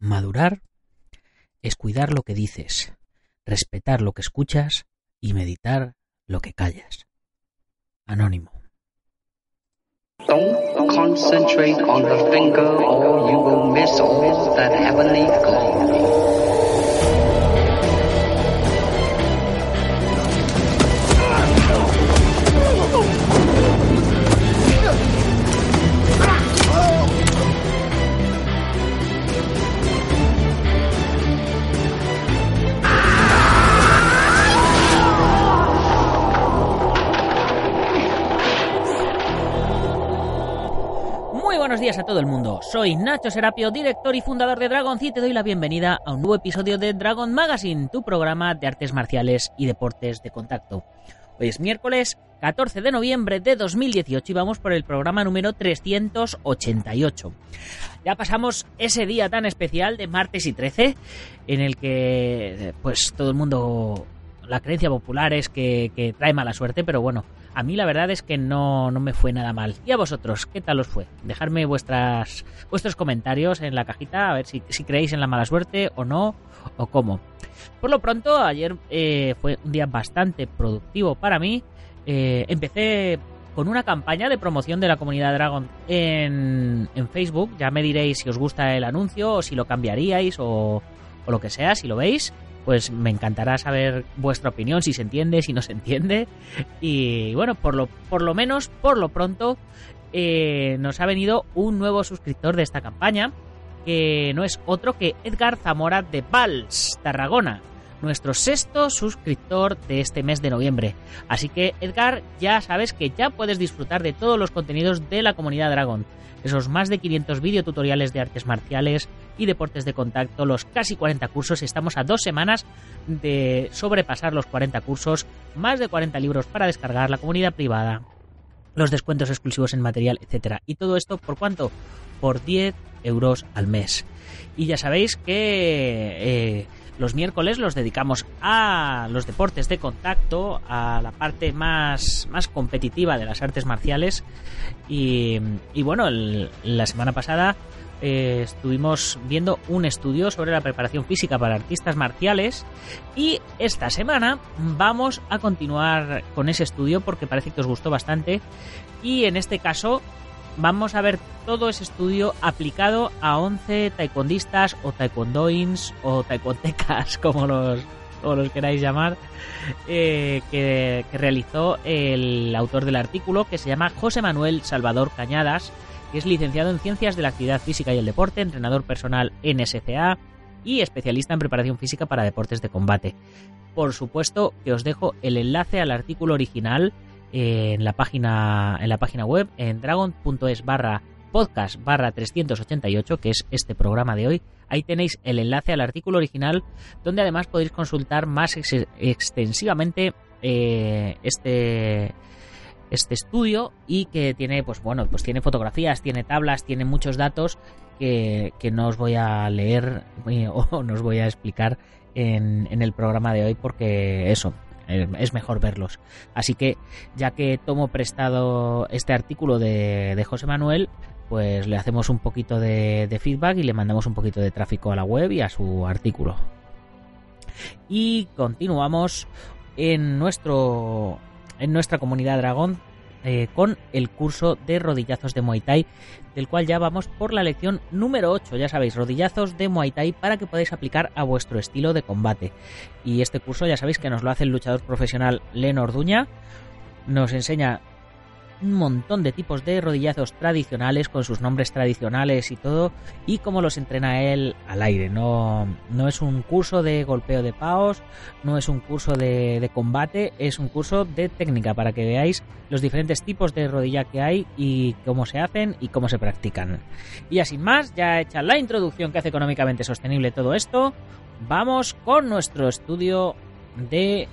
Madurar es cuidar lo que dices, respetar lo que escuchas y meditar lo que callas. Anónimo. Don't concentrate on the finger or you will miss all that heavenly glory. Buenos días a todo el mundo. Soy Nacho Serapio, director y fundador de Dragon y te doy la bienvenida a un nuevo episodio de Dragon Magazine, tu programa de artes marciales y deportes de contacto. Hoy es miércoles 14 de noviembre de 2018 y vamos por el programa número 388. Ya pasamos ese día tan especial de martes y 13 en el que pues todo el mundo la creencia popular es que, que, trae mala suerte, pero bueno, a mí la verdad es que no, no me fue nada mal. ¿Y a vosotros? ¿Qué tal os fue? Dejadme vuestras, vuestros comentarios en la cajita, a ver si, si creéis en la mala suerte o no, o cómo. Por lo pronto, ayer eh, fue un día bastante productivo para mí. Eh, empecé con una campaña de promoción de la comunidad Dragon en, en, Facebook. Ya me diréis si os gusta el anuncio o si lo cambiaríais o, o lo que sea, si lo veis pues me encantará saber vuestra opinión, si se entiende, si no se entiende. Y bueno, por lo, por lo menos, por lo pronto, eh, nos ha venido un nuevo suscriptor de esta campaña, que no es otro que Edgar Zamora de Vals, Tarragona, nuestro sexto suscriptor de este mes de noviembre. Así que Edgar, ya sabes que ya puedes disfrutar de todos los contenidos de la comunidad Dragon. Esos más de 500 videotutoriales de artes marciales y deportes de contacto, los casi 40 cursos. Estamos a dos semanas de sobrepasar los 40 cursos, más de 40 libros para descargar, la comunidad privada, los descuentos exclusivos en material, etcétera. Y todo esto, ¿por cuánto? Por 10 euros al mes. Y ya sabéis que eh, los miércoles los dedicamos a los deportes de contacto, a la parte más, más competitiva de las artes marciales. Y, bueno, la semana pasada eh, estuvimos viendo un estudio sobre la preparación física para artistas marciales y esta semana vamos a continuar con ese estudio porque parece que os gustó bastante y en este caso vamos a ver todo ese estudio aplicado a 11 taekwondistas o taekwondoins o taekwondecas como los, como los queráis llamar eh, que, que realizó el autor del artículo que se llama José Manuel Salvador Cañadas que es licenciado en Ciencias de la Actividad Física y el Deporte, entrenador personal en SCA y especialista en preparación física para deportes de combate. Por supuesto que os dejo el enlace al artículo original en la página, en la página web en dragon.es barra podcast barra 388, que es este programa de hoy. Ahí tenéis el enlace al artículo original, donde además podéis consultar más ex extensivamente eh, este este estudio y que tiene pues bueno pues tiene fotografías tiene tablas tiene muchos datos que, que no os voy a leer o no os voy a explicar en, en el programa de hoy porque eso es mejor verlos. Así que ya que tomo prestado este artículo de, de José Manuel pues le hacemos un poquito de, de feedback y le mandamos un poquito de tráfico a la web y a su artículo. Y continuamos en nuestro en nuestra comunidad dragón eh, con el curso de rodillazos de Muay Thai, del cual ya vamos por la lección número 8, ya sabéis, rodillazos de Muay Thai para que podáis aplicar a vuestro estilo de combate. Y este curso ya sabéis que nos lo hace el luchador profesional Len Orduña, nos enseña un montón de tipos de rodillazos tradicionales con sus nombres tradicionales y todo y cómo los entrena él al aire. No, no es un curso de golpeo de paos no es un curso de, de, combate es un curso de técnica para que veáis los diferentes tipos de rodilla que hay y cómo se hacen y cómo se practican. Y así más ya hecha la introducción que hace económicamente sostenible todo esto vamos con nuestro estudio de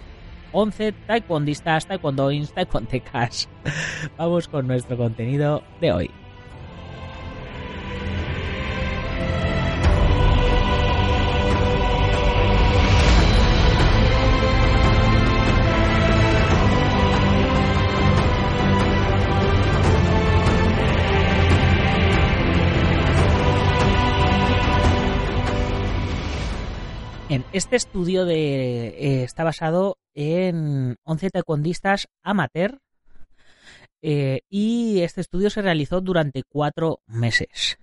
11 taekwondistas, taekwondoins, taekwondecas. Vamos con nuestro contenido de hoy. Este estudio eh, está basado en 11 taekwondistas amateur eh, y este estudio se realizó durante cuatro meses.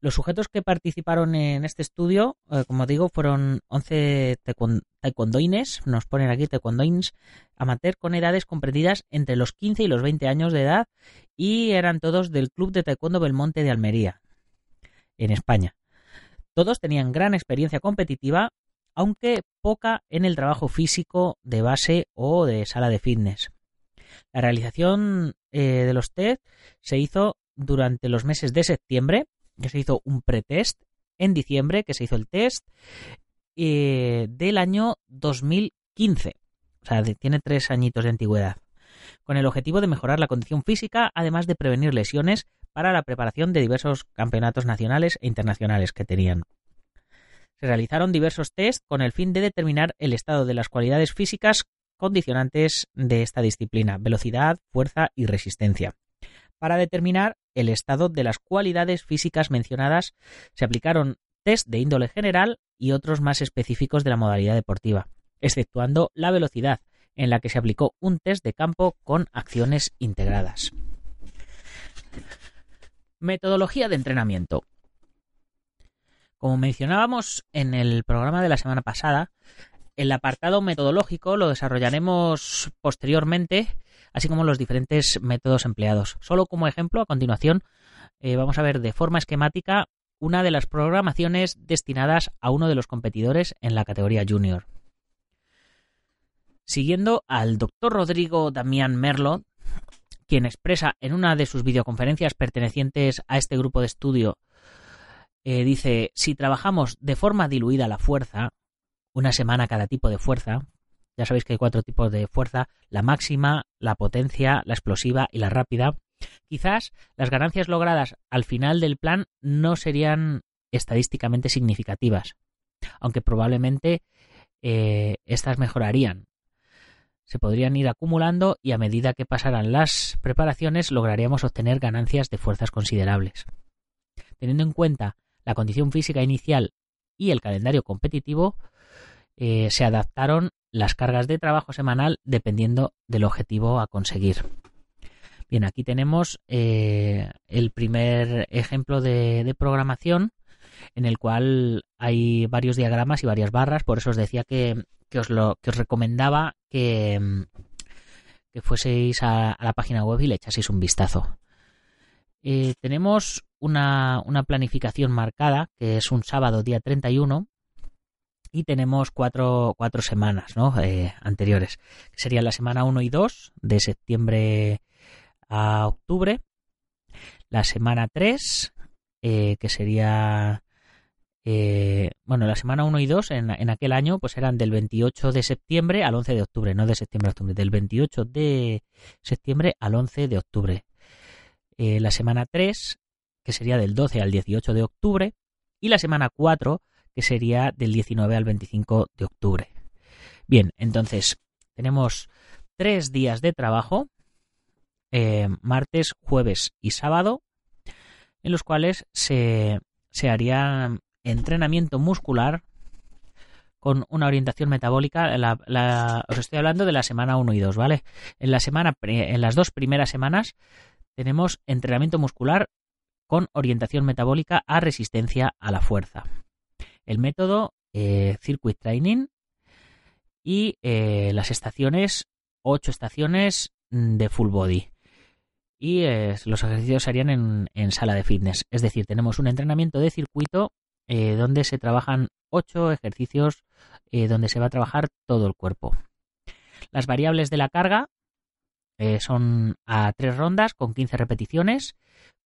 Los sujetos que participaron en este estudio, eh, como digo, fueron 11 taekwondoines, nos ponen aquí taekwondoines amateur con edades comprendidas entre los 15 y los 20 años de edad y eran todos del Club de Taekwondo Belmonte de Almería, en España. Todos tenían gran experiencia competitiva, aunque poca en el trabajo físico de base o de sala de fitness. La realización eh, de los test se hizo durante los meses de septiembre, que se hizo un pretest, en diciembre, que se hizo el test, eh, del año 2015. O sea, tiene tres añitos de antigüedad. Con el objetivo de mejorar la condición física, además de prevenir lesiones para la preparación de diversos campeonatos nacionales e internacionales que tenían. Se realizaron diversos test con el fin de determinar el estado de las cualidades físicas condicionantes de esta disciplina, velocidad, fuerza y resistencia. Para determinar el estado de las cualidades físicas mencionadas, se aplicaron test de índole general y otros más específicos de la modalidad deportiva, exceptuando la velocidad, en la que se aplicó un test de campo con acciones integradas. Metodología de entrenamiento. Como mencionábamos en el programa de la semana pasada, el apartado metodológico lo desarrollaremos posteriormente, así como los diferentes métodos empleados. Solo como ejemplo, a continuación, eh, vamos a ver de forma esquemática una de las programaciones destinadas a uno de los competidores en la categoría junior. Siguiendo al doctor Rodrigo Damián Merlo, quien expresa en una de sus videoconferencias pertenecientes a este grupo de estudio eh, dice, si trabajamos de forma diluida la fuerza, una semana cada tipo de fuerza, ya sabéis que hay cuatro tipos de fuerza, la máxima, la potencia, la explosiva y la rápida, quizás las ganancias logradas al final del plan no serían estadísticamente significativas, aunque probablemente eh, estas mejorarían. Se podrían ir acumulando y a medida que pasaran las preparaciones lograríamos obtener ganancias de fuerzas considerables. Teniendo en cuenta la condición física inicial y el calendario competitivo, eh, se adaptaron las cargas de trabajo semanal dependiendo del objetivo a conseguir. Bien, aquí tenemos eh, el primer ejemplo de, programación en el cual hay varios diagramas y varias barras, por eso os decía que, os, lo, que os recomendaba que, que fueseis a, la página web y le echaseis un vistazo. Eh, tenemos una, planificación marcada, que es un sábado día 31, y tenemos cuatro, cuatro semanas eh, anteriores, que serían la semana 1 y 2, de septiembre a octubre, la semana 3, eh, que sería... Eh, bueno, la semana 1 y 2 en, en, aquel año pues eran del 28 de septiembre al 11 de octubre, no de septiembre a octubre, del 28 de septiembre al 11 de octubre. la semana 3 que sería del 12 al 18 de octubre, y la semana 4, que sería del 19 al 25 de octubre. Bien, entonces tenemos tres días de trabajo, eh, martes, jueves y sábado, en los cuales se, se haría entrenamiento muscular con una orientación metabólica. os estoy hablando de la semana 1 y 2, ¿vale? En, la semana, en las dos primeras semanas tenemos entrenamiento muscular con orientación metabólica a resistencia a la fuerza. El método eh, Circuit Training y eh, las estaciones, ocho estaciones mm, de full body. Y eh, los ejercicios serían en, en, sala de fitness. Es decir, tenemos un entrenamiento de circuito donde se trabajan ocho ejercicios donde se va a trabajar todo el cuerpo. Las variables de la carga son a tres rondas con 15 repeticiones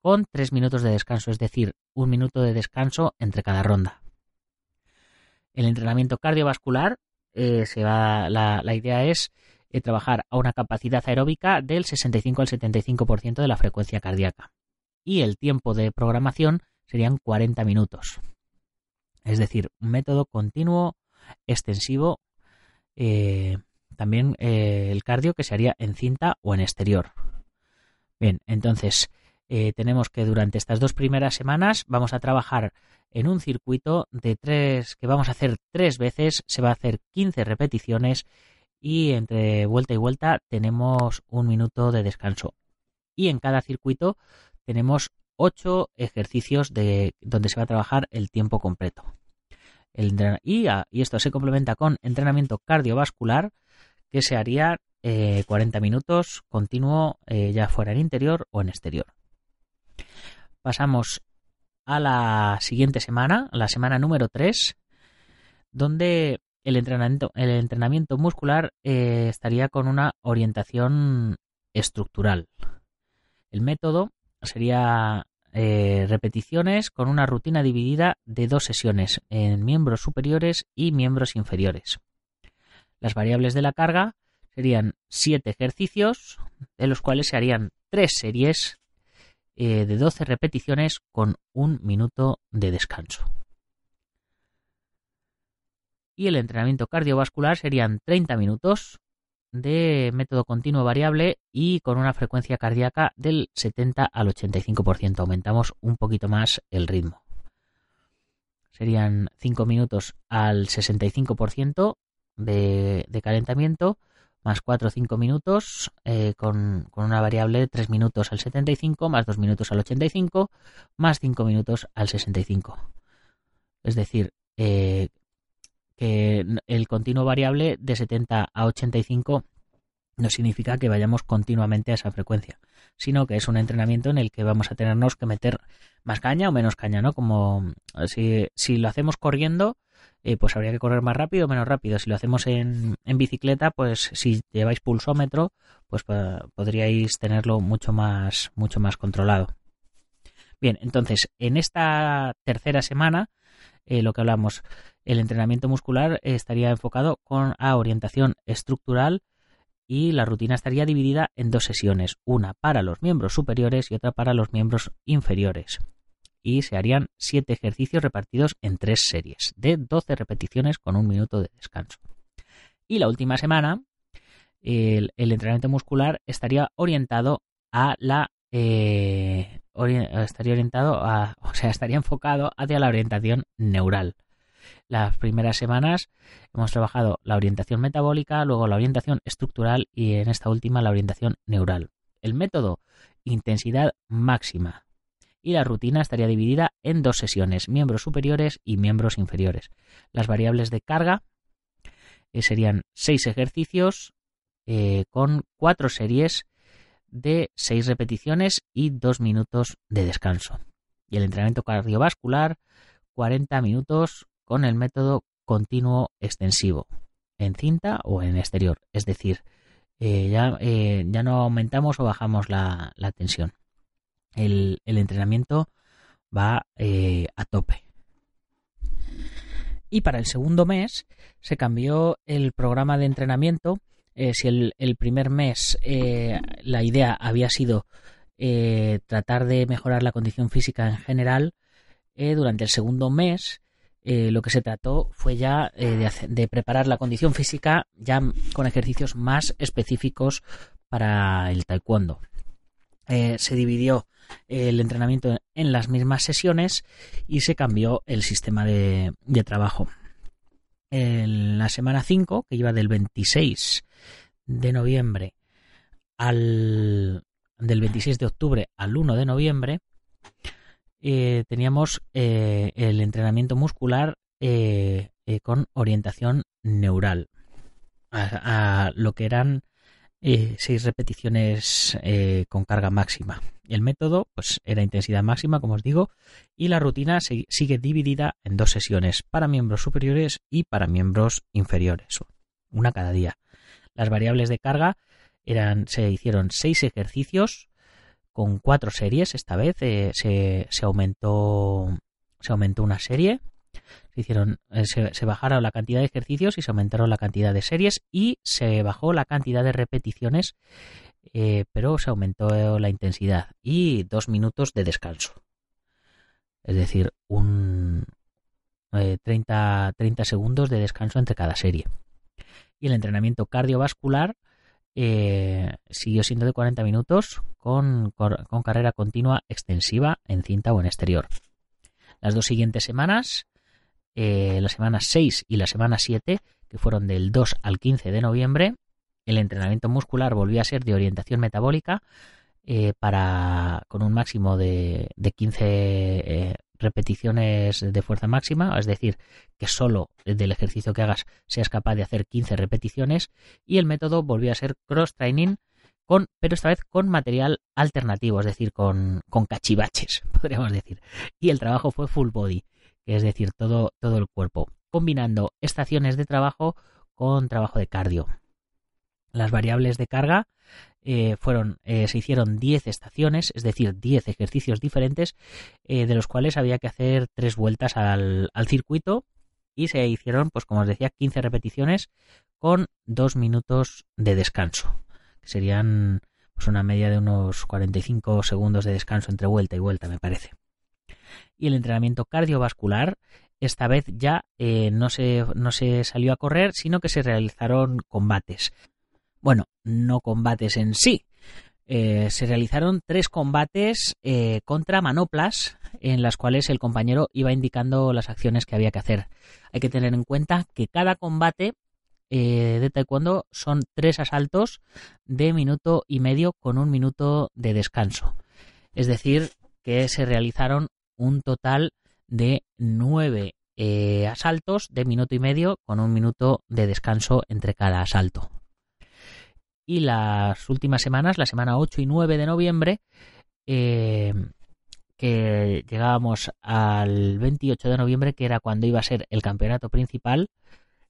con tres minutos de descanso, es decir, un minuto de descanso entre cada ronda. El entrenamiento cardiovascular, eh, se va, la, idea es eh, trabajar a una capacidad aeróbica del 65 al 75% de la frecuencia cardíaca. Y el tiempo de programación serían 40 minutos. Es decir, un método continuo, extensivo, eh, también el cardio que se haría en cinta o en exterior. Bien, entonces eh, tenemos que durante estas dos primeras semanas vamos a trabajar en un circuito de tres que vamos a hacer tres veces, se va a hacer 15 repeticiones y entre vuelta y vuelta tenemos un minuto de descanso. Y en cada circuito tenemos ocho ejercicios de donde se va a trabajar el tiempo completo. y, ah, y, esto se complementa con entrenamiento cardiovascular que se haría 40 eh, minutos continuo eh, ya fuera en interior o en exterior. Pasamos a la siguiente semana, la semana número 3, donde el entrenamiento, el entrenamiento muscular eh, estaría con una orientación estructural. El método sería repeticiones con una rutina dividida de dos sesiones en miembros superiores y miembros inferiores. Las variables de la carga serían siete ejercicios, de los cuales se harían tres series eh, de 12 repeticiones con un minuto de descanso. Y el entrenamiento cardiovascular serían 30 minutos de método continuo variable y con una frecuencia cardíaca del 70 al 85%. Aumentamos un poquito más el ritmo. Serían 5 minutos al 65% de, calentamiento más 4 o 5 minutos eh, con, una variable de 3 minutos al 75 más 2 minutos al 85 más 5 minutos al 65. Es decir, eh, que el continuo variable de 70 a 85 no significa que vayamos continuamente a esa frecuencia, sino que es un entrenamiento en el que vamos a tenernos que meter más caña o menos caña, ¿no? Como si, si lo hacemos corriendo, eh, pues habría que correr más rápido o menos rápido. Si lo hacemos en, bicicleta, pues si lleváis pulsómetro, pues podríais tenerlo mucho más, mucho más controlado. Bien, entonces, en esta tercera semana, eh, lo que hablamos, el entrenamiento muscular estaría enfocado con a orientación estructural y la rutina estaría dividida en dos sesiones, una para los miembros superiores y otra para los miembros inferiores y se harían 7 ejercicios repartidos en 3 series de 12 repeticiones con un minuto de descanso. Y la última semana, el, entrenamiento muscular estaría orientado a la eh, estaría orientado a, o sea, estaría enfocado hacia la orientación neural. Las primeras semanas hemos trabajado la orientación metabólica, luego la orientación estructural y en esta última la orientación neural. El método intensidad máxima, y la rutina estaría dividida en dos sesiones, miembros superiores y miembros inferiores. Las variables de carga eh, serían seis ejercicios eh, con cuatro series de seis repeticiones y dos minutos de descanso. Y el entrenamiento cardiovascular, 40 minutos con el método continuo extensivo, en cinta o en exterior. Es decir, eh, ya, ya, no aumentamos o bajamos la tensión el, entrenamiento va eh, a tope. Y para el segundo mes se cambió el programa de entrenamiento. Eh, si el, primer mes eh, la idea había sido tratar de mejorar la condición física en general, durante el segundo mes lo que se trató fue ya de, de, preparar la condición física ya con ejercicios más específicos para el taekwondo. Se dividió el entrenamiento en las mismas sesiones y se cambió el sistema de, trabajo. En la semana 5, que iba del 26 de noviembre al del 26 de octubre al 1 de noviembre, eh, teníamos eh, el entrenamiento muscular eh, con orientación neural a, lo que eran seis repeticiones con carga máxima. El método pues, era intensidad máxima, como os digo, y la rutina sigue dividida en dos sesiones, para miembros superiores y para miembros inferiores, una cada día. Las variables de carga eran, se hicieron seis ejercicios con cuatro series. Esta vez eh, se, aumentó, se aumentó una serie. Se, hicieron, eh, se, bajaron la cantidad de ejercicios y se aumentaron la cantidad de series y se bajó la cantidad de repeticiones eh, pero se aumentó la intensidad y dos minutos de descanso. Es decir, un 30, eh, 30 segundos de descanso entre cada serie. Y el entrenamiento cardiovascular siguió siendo de 40 minutos con, carrera continua extensiva en cinta o en exterior. Las dos siguientes semanas, la semana 6 y la semana 7, que fueron del 2 al 15 de noviembre, el entrenamiento muscular volvió a ser de orientación metabólica para, con un máximo de, de 15 repeticiones de fuerza máxima, es decir, que solo del ejercicio que hagas seas capaz de hacer 15 repeticiones y el método volvió a ser cross training con, pero esta vez con material alternativo, es decir, con, con cachivaches, podríamos decir. Y el trabajo fue full body, es decir, todo, todo el cuerpo, combinando estaciones de trabajo con trabajo de cardio. Las variables de carga eh, fueron, eh, se hicieron 10 estaciones, es decir, 10 ejercicios diferentes, eh, de los cuales había que hacer tres vueltas al, circuito y se hicieron, pues como os decía, 15 repeticiones con dos minutos de descanso, que serían pues una media de unos 45 segundos de descanso entre vuelta y vuelta, me parece. Y el entrenamiento cardiovascular, esta vez ya no, se, no se salió a correr, sino que se realizaron combates. Bueno, no combates en sí. Eh, se realizaron tres combates eh, contra manoplas en las cuales el compañero iba indicando las acciones que había que hacer. Hay que tener en cuenta que cada combate eh, de taekwondo son tres asaltos de minuto y medio con un minuto de descanso. Es decir, que se realizaron un total de nueve asaltos de minuto y medio con un minuto de descanso entre cada asalto. Y las últimas semanas, la semana 8 y 9 de noviembre, eh, que llegábamos al 28 de noviembre, que era cuando iba a ser el campeonato principal,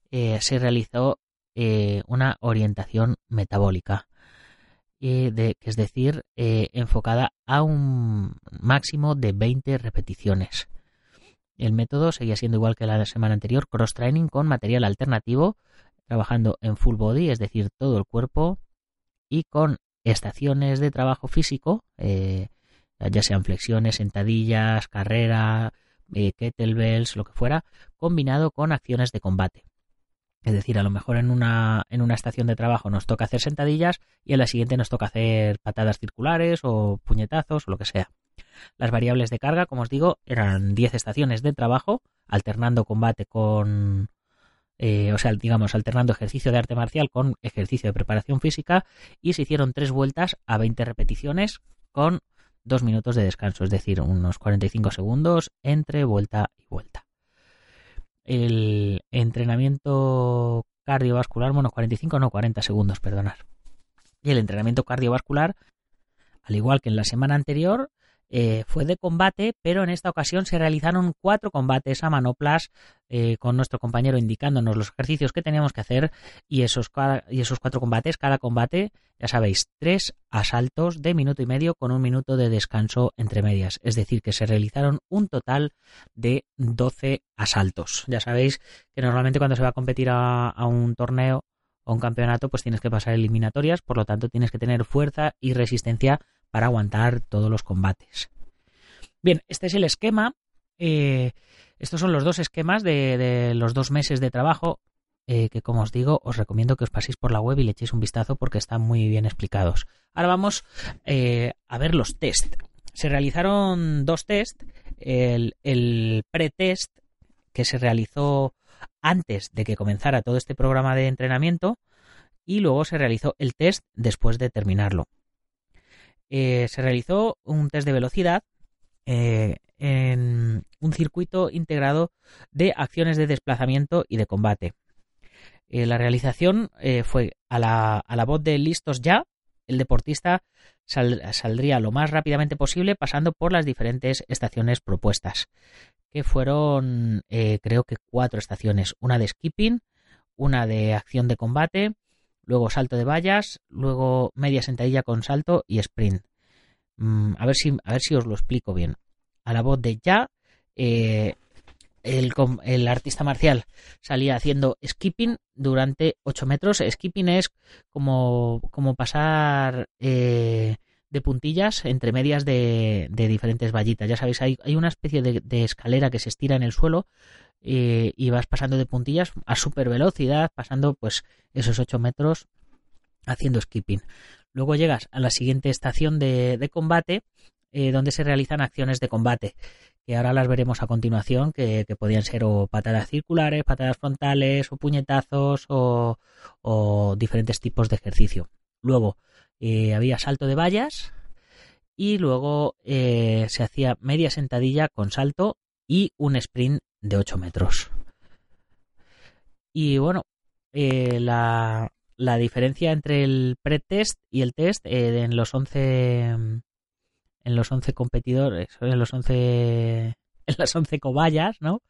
eh, se realizó eh, una orientación metabólica, de, es decir, enfocada a un máximo de 20 repeticiones. El método seguía siendo igual que la semana anterior, cross training con material alternativo, trabajando en full body, es decir, todo el cuerpo, y con estaciones de trabajo físico, eh, ya sean flexiones, sentadillas, carrera, eh, kettlebells, lo que fuera, combinado con acciones de combate. Es decir, a lo mejor en una, en una estación de trabajo nos toca hacer sentadillas y en la siguiente nos toca hacer patadas circulares o puñetazos o lo que sea. Las variables de carga, como os digo, eran 10 estaciones de trabajo, alternando combate con, eh, o sea, digamos, alternando ejercicio de arte marcial con ejercicio de preparación física y se hicieron tres vueltas a 20 repeticiones con dos minutos de descanso, es decir, unos 45 segundos entre vuelta y vuelta. El entrenamiento cardiovascular, bueno, 45 no, 40 segundos, perdonar. Y el entrenamiento cardiovascular, al igual que en la semana anterior, eh, fue de combate, pero en esta ocasión se realizaron cuatro combates a manoplas eh, con nuestro compañero indicándonos los ejercicios que teníamos que hacer y esos, y esos cuatro combates, cada combate, ya sabéis, tres asaltos de minuto y medio con un minuto de descanso entre medias. Es decir, que se realizaron un total de 12 asaltos. Ya sabéis que normalmente cuando se va a competir a, a un torneo o un campeonato, pues tienes que pasar eliminatorias, por lo tanto tienes que tener fuerza y resistencia para aguantar todos los combates. Bien, este es el esquema. Eh, estos son los dos esquemas de, los dos meses de trabajo eh, que, como os digo, os recomiendo que os paséis por la web y le echéis un vistazo porque están muy bien explicados. Ahora vamos eh, a ver los test. Se realizaron dos test. El, el pre-test que se realizó antes de que comenzara todo este programa de entrenamiento y luego se realizó el test después de terminarlo. Eh, se realizó un test de velocidad eh, en un circuito integrado de acciones de desplazamiento y de combate. Eh, la realización fue a la, a la, voz de listos ya. El deportista saldría lo más rápidamente posible pasando por las diferentes estaciones propuestas, que fueron creo que cuatro estaciones. Una de skipping, una de acción de combate, luego salto de vallas, luego media sentadilla con salto y sprint. Mm, a, ver si, a ver si os lo explico bien. A la voz de ya, eh, el, el, artista marcial salía haciendo skipping durante 8 metros. Skipping es como, como pasar eh, de puntillas entre medias de, de, diferentes vallitas. Ya sabéis, hay, hay una especie de, de, escalera que se estira en el suelo y vas pasando de puntillas a super velocidad, pasando pues esos 8 metros haciendo skipping. Luego llegas a la siguiente estación de, combate, eh, donde se realizan acciones de combate, que ahora las veremos a continuación, que, podían ser o patadas circulares, patadas frontales, o puñetazos, o, diferentes tipos de ejercicio. Luego eh, había salto de vallas, y luego eh, se hacía media sentadilla con salto y un sprint de 8 metros. Y bueno, la, la diferencia entre el pre-test y el test eh, en los 11 en los 11 competidores, en los 11 en las 11 cobayas, ¿no?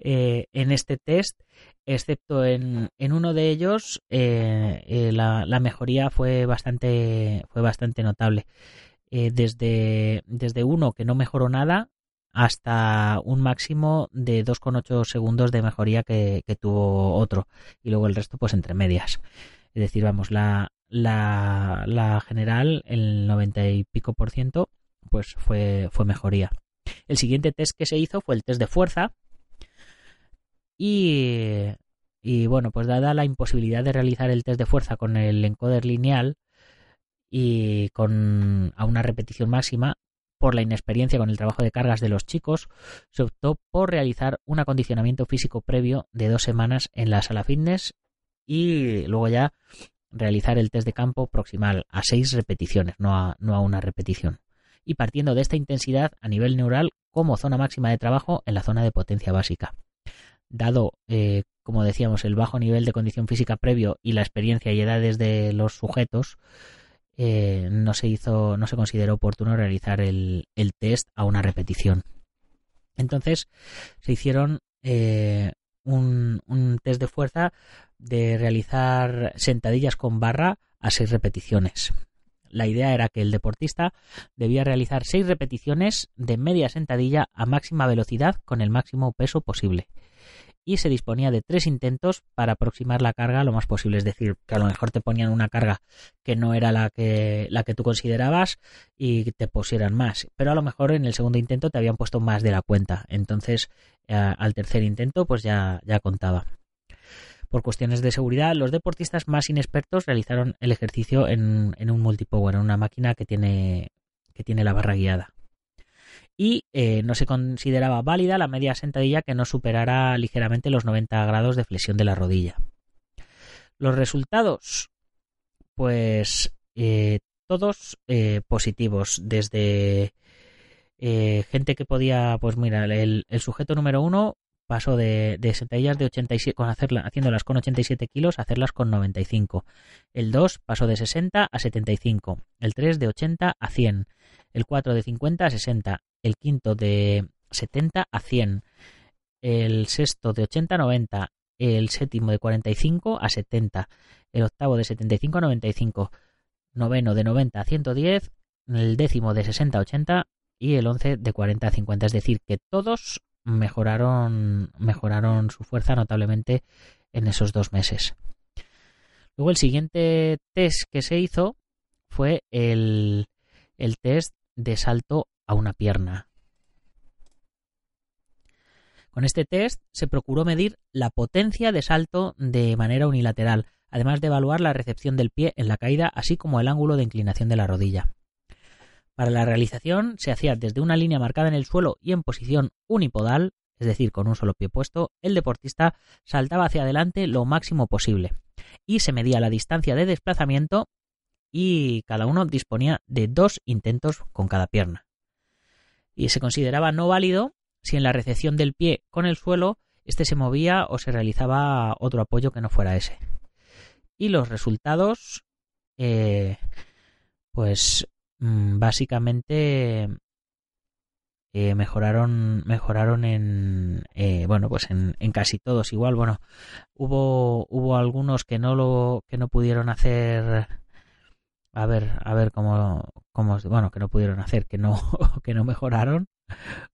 Eh, en este test, excepto en, en uno de ellos, eh, la, la, mejoría fue bastante fue bastante notable. desde, desde uno que no mejoró nada hasta un máximo de 2,8 segundos de mejoría que, que, tuvo otro y luego el resto pues entre medias. Es decir, vamos, la, la, la general, el 90 y pico por ciento, pues fue, fue mejoría. El siguiente test que se hizo fue el test de fuerza. Y, bueno, pues dada la imposibilidad de realizar el test de fuerza con el encoder lineal y con a una repetición máxima, por la inexperiencia con el trabajo de cargas de los chicos, se optó por realizar un acondicionamiento físico previo de dos semanas en la sala fitness y luego ya realizar el test de campo proximal a seis repeticiones, no a, no a una repetición. Y partiendo de esta intensidad a nivel neural como zona máxima de trabajo en la zona de potencia básica. Dado, eh, como decíamos, el bajo nivel de condición física previo y la experiencia y edades de los sujetos, eh, no se hizo, no se consideró oportuno realizar el, test a una repetición. Entonces se hicieron eh, un, test de fuerza de realizar sentadillas con barra a seis repeticiones. La idea era que el deportista debía realizar seis repeticiones de media sentadilla a máxima velocidad con el máximo peso posible y se disponía de tres intentos para aproximar la carga lo más posible. Es decir, que a lo mejor te ponían una carga que no era la que, la que tú considerabas y te pusieran más. Pero a lo mejor en el segundo intento te habían puesto más de la cuenta. Entonces, eh, al tercer intento, pues ya, ya contaba. Por cuestiones de seguridad, los deportistas más inexpertos realizaron el ejercicio en, un multipower, en una máquina que tiene, que tiene la barra guiada y eh, no se consideraba válida la media sentadilla que no superara ligeramente los 90 grados de flexión de la rodilla. Los resultados, pues eh, todos eh, positivos, desde gente que podía, pues mira, el, sujeto número uno pasó de, sentadillas de 87, con hacerla, haciéndolas con 87 kilos a hacerlas con 95. El 2 pasó de 60 a 75. El 3 de 80 a 100. El 4 de 50 a 60 el quinto de 70 a 100, el sexto de 80 a 90, el séptimo de 45 a 70, el octavo de 75 a 95, noveno de 90 a 110, el décimo de 60 a 80 y el once de 40 a 50. Es decir, que todos mejoraron, mejoraron su fuerza notablemente en esos dos meses. Luego el siguiente test que se hizo fue el, el test de salto a una pierna. Con este test se procuró medir la potencia de salto de manera unilateral, además de evaluar la recepción del pie en la caída, así como el ángulo de inclinación de la rodilla. Para la realización se hacía desde una línea marcada en el suelo y en posición unipodal, es decir, con un solo pie puesto, el deportista saltaba hacia adelante lo máximo posible y se medía la distancia de desplazamiento y cada uno disponía de dos intentos con cada pierna y se consideraba no válido si en la recepción del pie con el suelo este se movía o se realizaba otro apoyo que no fuera ese. Y los resultados, eh, pues básicamente eh, mejoraron mejoraron en eh, bueno pues en, en, casi todos igual bueno hubo hubo algunos que no lo que no pudieron hacer a ver, a ver cómo, cómo, bueno, que no pudieron hacer, que no, que no mejoraron.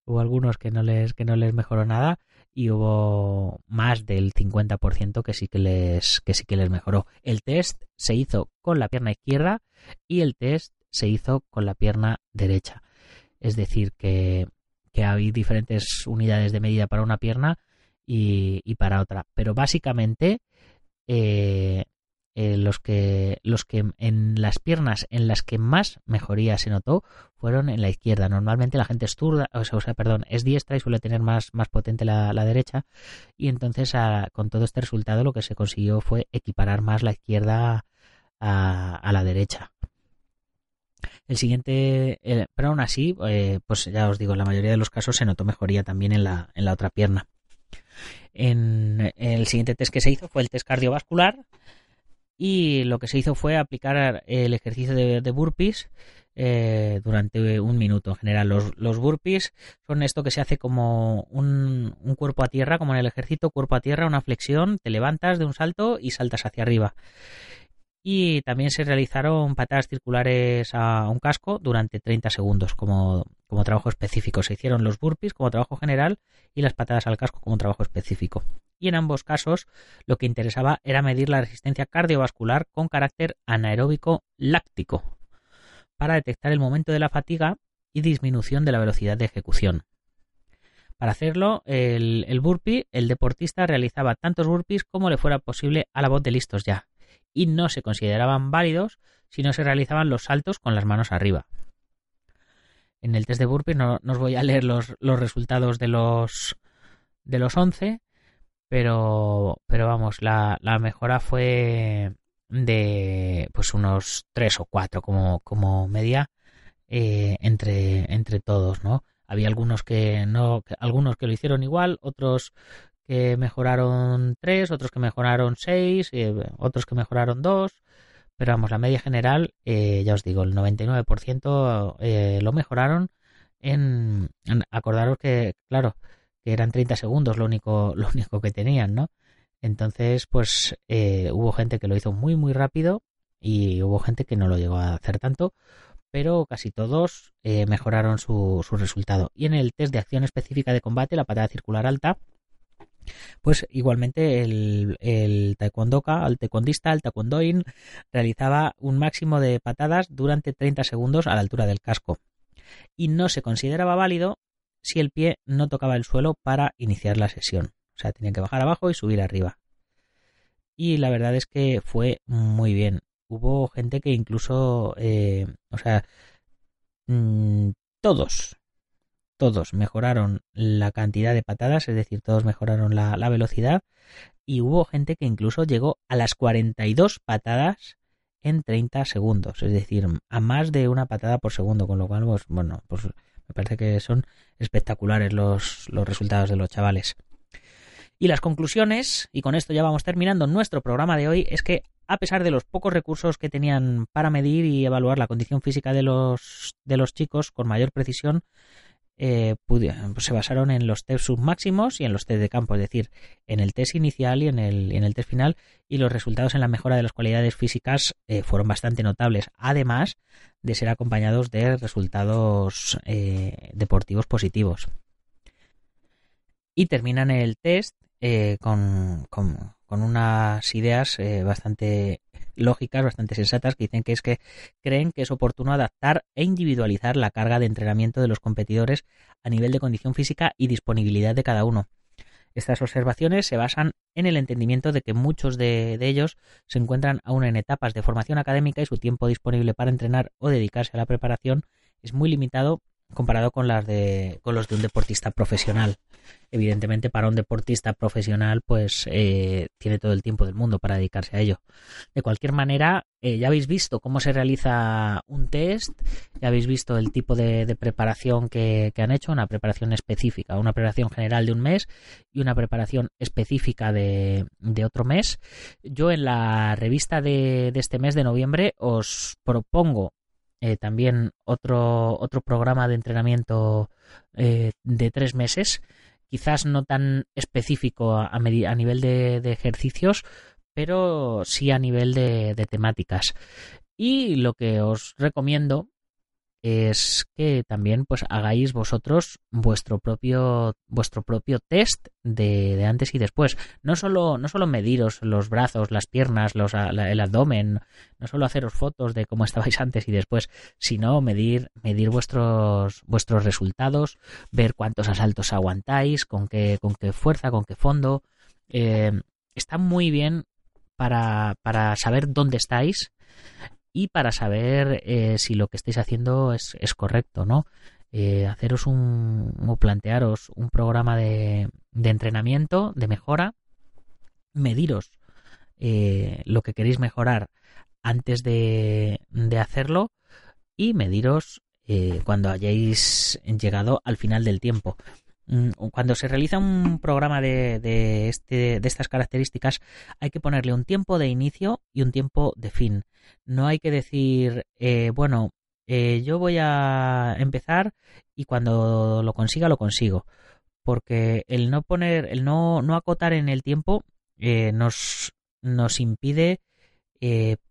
Hubo algunos que no les, que no les mejoró nada y hubo más del 50% que sí que les, que sí que les mejoró. El test se hizo con la pierna izquierda y el test se hizo con la pierna derecha. Es decir, que, que hay diferentes unidades de medida para una pierna y, y para otra. Pero básicamente, eh, eh, los que los que en las piernas en las que más mejoría se notó fueron en la izquierda. Normalmente la gente es turda, o sea, perdón, es diestra y suele tener más, más potente la, derecha. Y entonces con todo este resultado lo que se consiguió fue equiparar más la izquierda a, la derecha. El siguiente, pero aún así, eh, pues ya os digo, en la mayoría de los casos se notó mejoría también en la, en la otra pierna. En el siguiente test que se hizo fue el test cardiovascular y lo que se hizo fue aplicar el ejercicio de, burpees eh, durante un minuto. En general, los, los, burpees son esto que se hace como un, un, cuerpo a tierra, como en el ejército, cuerpo a tierra, una flexión, te levantas de un salto y saltas hacia arriba y también se realizaron patadas circulares a un casco durante 30 segundos como, trabajo específico. Se hicieron los burpees como trabajo general y las patadas al casco como trabajo específico. Y en ambos casos lo que interesaba era medir la resistencia cardiovascular con carácter anaeróbico láctico para detectar el momento de la fatiga y disminución de la velocidad de ejecución. Para hacerlo, el burpee, el deportista realizaba tantos burpees como le fuera posible a la voz de listos ya, y no se consideraban válidos si no se realizaban los saltos con las manos arriba. En el test de burpees no, os voy a leer los, resultados de los de los 11, pero, pero vamos, la, mejora fue de pues unos 3 o 4 como, como media eh, entre, entre todos, ¿no? Había algunos que no, algunos que lo hicieron igual, otros que mejoraron 3, otros que mejoraron 6, eh, otros que mejoraron 2. Pero vamos, la media general, eh, ya os digo, el 99% eh, lo mejoraron en, Acordaros que, claro, que eran 30 segundos lo único, lo único que tenían, ¿no? Entonces, pues hubo gente que lo hizo muy, muy rápido y hubo gente que no lo llegó a hacer tanto, pero casi todos mejoraron su, su resultado. Y en el test de acción específica de combate, la patada circular alta, pues igualmente el, el taekwondoka, el taekwondista, el taekwondoin, realizaba un máximo de patadas durante 30 segundos a la altura del casco. Y no se consideraba válido si el pie no tocaba el suelo para iniciar la sesión. O sea, tenía que bajar abajo y subir arriba. Y la verdad es que fue muy bien. Hubo gente que incluso, eh, o sea, mm, todos, todos mejoraron la cantidad de patadas, es decir, todos mejoraron la, velocidad y hubo gente que incluso llegó a las 42 patadas en 30 segundos, es decir, a más de una patada por segundo, con lo cual, pues, bueno, pues me parece que son espectaculares los, los resultados de los chavales. Y las conclusiones, y con esto ya vamos terminando nuestro programa de hoy, es que a pesar de los pocos recursos que tenían para medir y evaluar la condición física de los, de los chicos con mayor precisión, eh, se basaron en los test submáximos y en los test de campo, es decir, en el test inicial y en el, en el test final, y los resultados en la mejora de las cualidades físicas eh, fueron bastante notables, además de ser acompañados de resultados eh, deportivos positivos. Y terminan el test con, con, con, unas ideas bastante lógicas, bastante sensatas, que dicen que es que creen que es oportuno adaptar e individualizar la carga de entrenamiento de los competidores a nivel de condición física y disponibilidad de cada uno. Estas observaciones se basan en el entendimiento de que muchos de, de, ellos se encuentran aún en etapas de formación académica y su tiempo disponible para entrenar o dedicarse a la preparación es muy limitado comparado con las de con los de un deportista profesional. Evidentemente para un deportista profesional pues eh, tiene todo el tiempo del mundo para dedicarse a ello. De cualquier manera eh, ya habéis visto cómo se realiza un test ya habéis visto el tipo de, preparación que, han hecho una preparación específica una preparación general de un mes y una preparación específica de, de otro mes. Yo en la revista de, de este mes de noviembre os propongo eh, también otro, otro programa de entrenamiento eh, de tres meses, quizás no tan específico a, nivel de, ejercicios, pero sí a nivel de temáticas. Y lo que os recomiendo es que también pues hagáis vosotros vuestro propio vuestro propio test de, antes y después. No solo no solo mediros los brazos las piernas los, el abdomen no solo haceros fotos de cómo estabais antes y después sino medir medir vuestros vuestros resultados ver cuántos asaltos aguantáis con qué con qué fuerza con qué fondo. Eh, está muy bien para, para saber dónde estáis y para saber eh, si lo que estáis haciendo es, es correcto, ¿no? Eh, haceros un o plantearos un programa de, de entrenamiento, de mejora, mediros eh, lo que queréis mejorar antes de, de hacerlo y mediros eh, cuando hayáis llegado al final del tiempo. Mm, cuando se realiza un programa de, de, este, de estas características hay que ponerle un tiempo de inicio y un tiempo de fin. No hay que decir, eh, bueno, eh, yo voy a empezar y cuando lo consiga lo consigo. Porque el no poner, el no, no acotar en el tiempo eh, nos, nos impide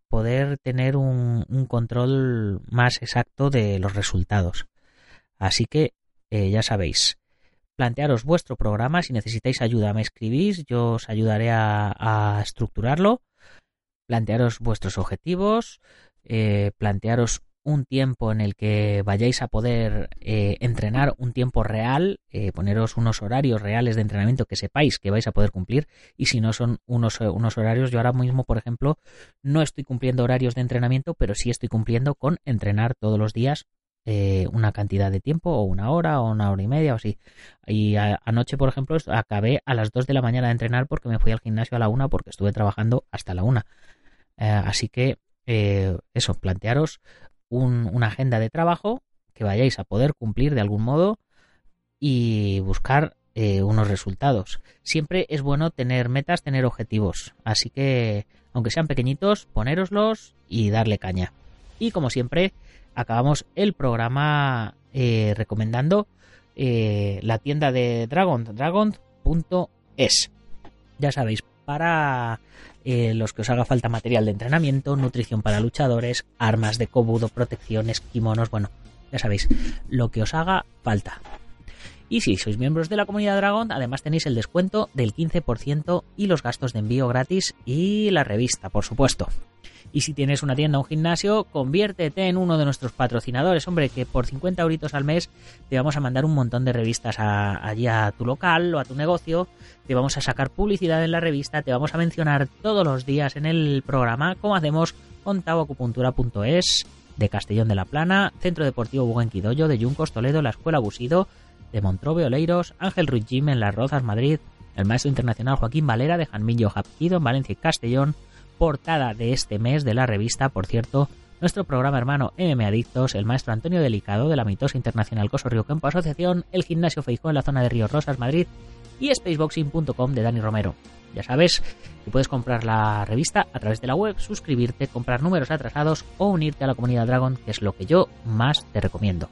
poder tener un, un, control más exacto de los resultados. Así que ya sabéis, plantearos vuestro programa, si necesitáis ayuda me escribís, yo os ayudaré a, estructurarlo, plantearos vuestros objetivos, eh, plantearos un tiempo en el que vayáis a poder eh, entrenar un tiempo real, eh, poneros unos horarios reales de entrenamiento que sepáis que vais a poder cumplir. Y si no son unos, unos horarios, yo ahora mismo, por ejemplo, no estoy cumpliendo horarios de entrenamiento, pero sí estoy cumpliendo con entrenar todos los días eh, una cantidad de tiempo o una hora o una hora y media o así. Y a, anoche, por ejemplo, acabé a las 2 de la mañana de entrenar porque me fui al gimnasio a la una porque estuve trabajando hasta la una. Eh, así que eso, plantearos un, una agenda de trabajo que vayáis a poder cumplir de algún modo y buscar eh, unos resultados. Siempre es bueno tener metas, tener objetivos. Así que, aunque sean pequeñitos, ponéroslos y darle caña. Y como siempre, acabamos el programa eh, recomendando eh, la tienda de Dragon, dragon.es. Ya sabéis, para eh, los que os haga falta material de entrenamiento, nutrición para luchadores, armas de cobudo, protecciones, kimonos, bueno, ya sabéis, lo que os haga falta. Y si sois miembros de la comunidad Dragon, además tenéis el descuento del 15% y los gastos de envío gratis y la revista, por supuesto. Y si tienes una tienda o un gimnasio, conviértete en uno de nuestros patrocinadores. Hombre, que por 50 euritos al mes te vamos a mandar un montón de revistas a, allí a tu local o a tu negocio. Te vamos a sacar publicidad en la revista, te vamos a mencionar todos los días en el programa, como hacemos con de Castellón de la Plana, Centro Deportivo Buenquidoyo, de Yuncos, Toledo, la Escuela Busido, de Montrobe, Oleiros, Ángel Ruiz Jim en Las Rozas, Madrid, el maestro internacional Joaquín Valera de Janmillo Japquido en Valencia y Castellón, portada de este mes de la revista, por cierto, nuestro programa hermano MM Adictos, el maestro Antonio Delicado de la mitosa internacional Coso Río Campo Asociación, el gimnasio Feijó en la zona de Río Rosas, Madrid y spaceboxing.com de Dani Romero. Ya sabes que puedes comprar la revista a través de la web, suscribirte, comprar números atrasados o unirte a la comunidad Dragon, que es lo que yo más te recomiendo.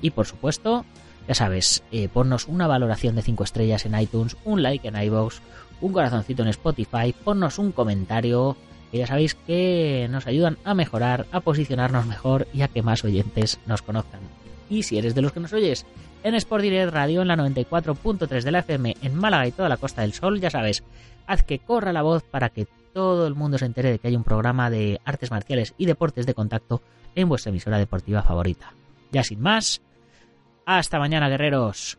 Y por supuesto, ya sabes, eh, ponnos una valoración de 5 estrellas en iTunes, un like en iVoox, un corazoncito en Spotify, ponnos un comentario, que ya sabéis que nos ayudan a mejorar, a posicionarnos mejor y a que más oyentes nos conozcan. Y si eres de los que nos oyes en Sport Direct Radio en la 94.3 de la FM en Málaga y toda la Costa del Sol, ya sabes, haz que corra la voz para que todo el mundo se entere de que hay un programa de artes marciales y deportes de contacto en vuestra emisora deportiva favorita. Ya sin más, hasta mañana guerreros.